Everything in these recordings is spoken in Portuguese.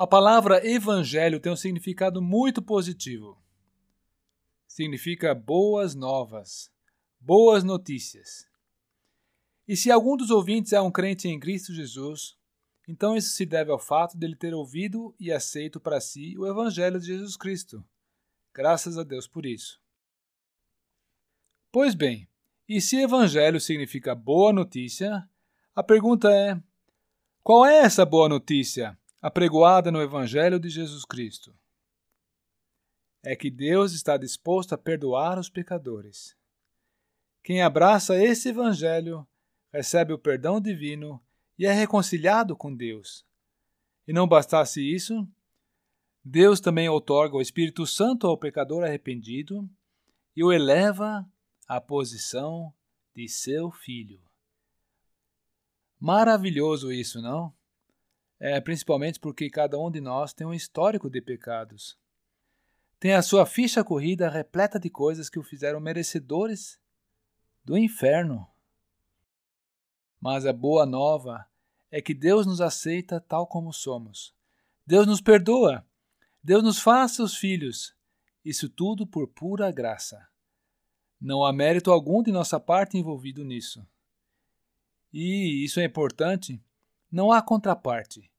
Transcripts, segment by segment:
A palavra evangelho tem um significado muito positivo. Significa boas novas, boas notícias. E se algum dos ouvintes é um crente em Cristo Jesus, então isso se deve ao fato dele ter ouvido e aceito para si o evangelho de Jesus Cristo. Graças a Deus por isso. Pois bem, e se evangelho significa boa notícia, a pergunta é: qual é essa boa notícia apregoada no Evangelho de Jesus Cristo é que Deus está disposto a perdoar os pecadores. Quem abraça esse Evangelho recebe o perdão divino e é reconciliado com Deus. E não bastasse isso, Deus também outorga o Espírito Santo ao pecador arrependido e o eleva à posição de seu filho. Maravilhoso isso, não? É, principalmente porque cada um de nós tem um histórico de pecados. Tem a sua ficha corrida repleta de coisas que o fizeram merecedores do inferno. Mas a boa nova é que Deus nos aceita tal como somos. Deus nos perdoa. Deus nos faz seus filhos. Isso tudo por pura graça. Não há mérito algum de nossa parte envolvido nisso. E isso é importante não há contraparte.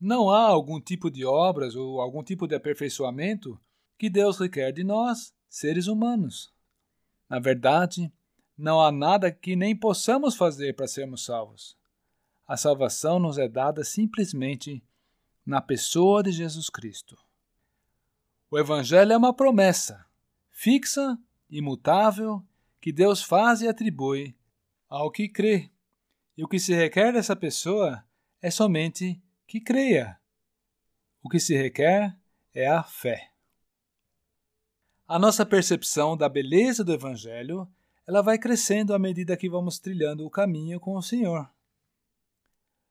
Não há algum tipo de obras ou algum tipo de aperfeiçoamento que Deus requer de nós, seres humanos. Na verdade, não há nada que nem possamos fazer para sermos salvos. A salvação nos é dada simplesmente na pessoa de Jesus Cristo. O Evangelho é uma promessa, fixa, imutável, que Deus faz e atribui ao que crê. E o que se requer dessa pessoa é somente que creia. O que se requer é a fé. A nossa percepção da beleza do Evangelho ela vai crescendo à medida que vamos trilhando o caminho com o Senhor.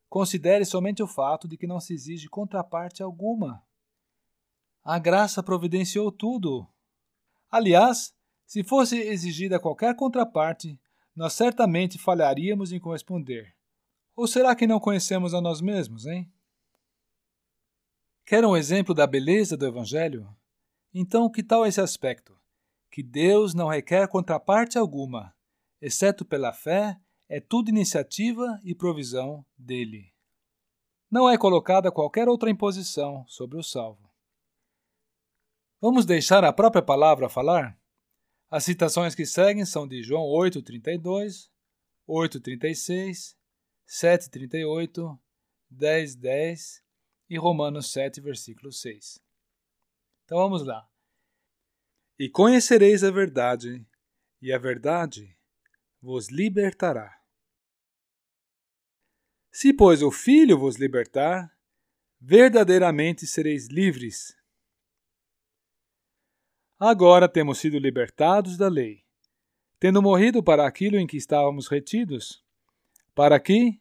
Considere somente o fato de que não se exige contraparte alguma. A graça providenciou tudo. Aliás, se fosse exigida qualquer contraparte, nós certamente falharíamos em corresponder. Ou será que não conhecemos a nós mesmos, hein? Quer um exemplo da beleza do Evangelho? Então, que tal esse aspecto? Que Deus não requer contraparte alguma, exceto pela fé, é tudo iniciativa e provisão dele. Não é colocada qualquer outra imposição sobre o salvo. Vamos deixar a própria palavra falar? As citações que seguem são de João 8,32, 8,36 7:38, 10:10 10, e Romanos 7, versículo 6. Então vamos lá. E conhecereis a verdade, e a verdade vos libertará. Se, pois, o Filho vos libertar, verdadeiramente sereis livres. Agora temos sido libertados da lei, tendo morrido para aquilo em que estávamos retidos para que?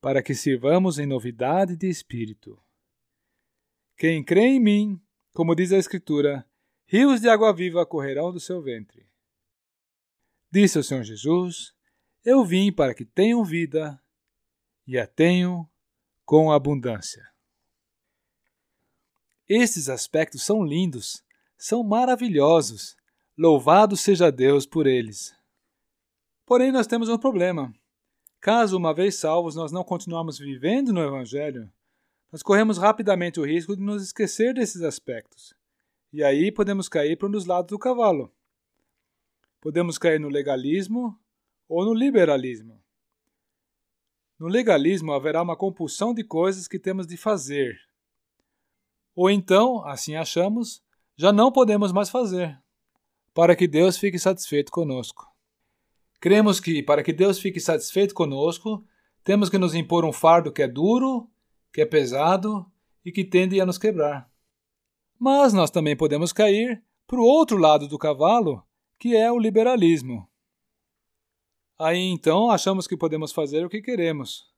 Para que sirvamos em novidade de espírito. Quem crê em mim, como diz a Escritura, rios de água viva correrão do seu ventre. Disse o Senhor Jesus: Eu vim para que tenham vida e a tenham com abundância. Estes aspectos são lindos, são maravilhosos. Louvado seja Deus por eles. Porém, nós temos um problema. Caso, uma vez salvos, nós não continuarmos vivendo no Evangelho, nós corremos rapidamente o risco de nos esquecer desses aspectos. E aí podemos cair para um dos lados do cavalo. Podemos cair no legalismo ou no liberalismo. No legalismo haverá uma compulsão de coisas que temos de fazer. Ou então, assim achamos, já não podemos mais fazer, para que Deus fique satisfeito conosco. Cremos que, para que Deus fique satisfeito conosco, temos que nos impor um fardo que é duro, que é pesado e que tende a nos quebrar. Mas nós também podemos cair para o outro lado do cavalo, que é o liberalismo. Aí então achamos que podemos fazer o que queremos,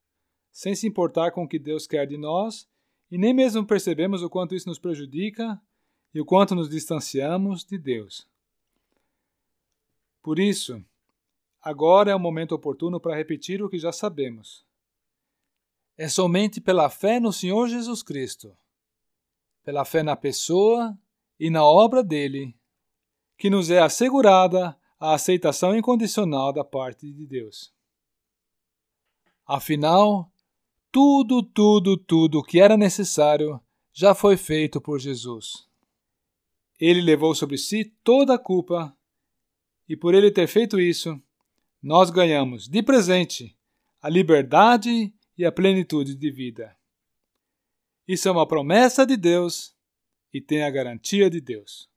sem se importar com o que Deus quer de nós, e nem mesmo percebemos o quanto isso nos prejudica e o quanto nos distanciamos de Deus. Por isso, Agora é o momento oportuno para repetir o que já sabemos. É somente pela fé no Senhor Jesus Cristo, pela fé na pessoa e na obra dele, que nos é assegurada a aceitação incondicional da parte de Deus. Afinal, tudo, tudo, tudo que era necessário já foi feito por Jesus. Ele levou sobre si toda a culpa e por ele ter feito isso, nós ganhamos de presente a liberdade e a plenitude de vida. Isso é uma promessa de Deus e tem a garantia de Deus.